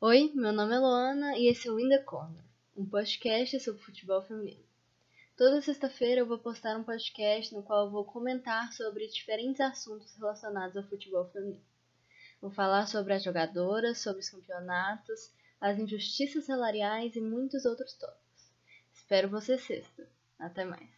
Oi, meu nome é Luana e esse é o Linda Corner, um podcast sobre futebol feminino. Toda sexta-feira eu vou postar um podcast no qual eu vou comentar sobre diferentes assuntos relacionados ao futebol feminino. Vou falar sobre as jogadoras, sobre os campeonatos, as injustiças salariais e muitos outros tópicos. Espero você sexta. Até mais.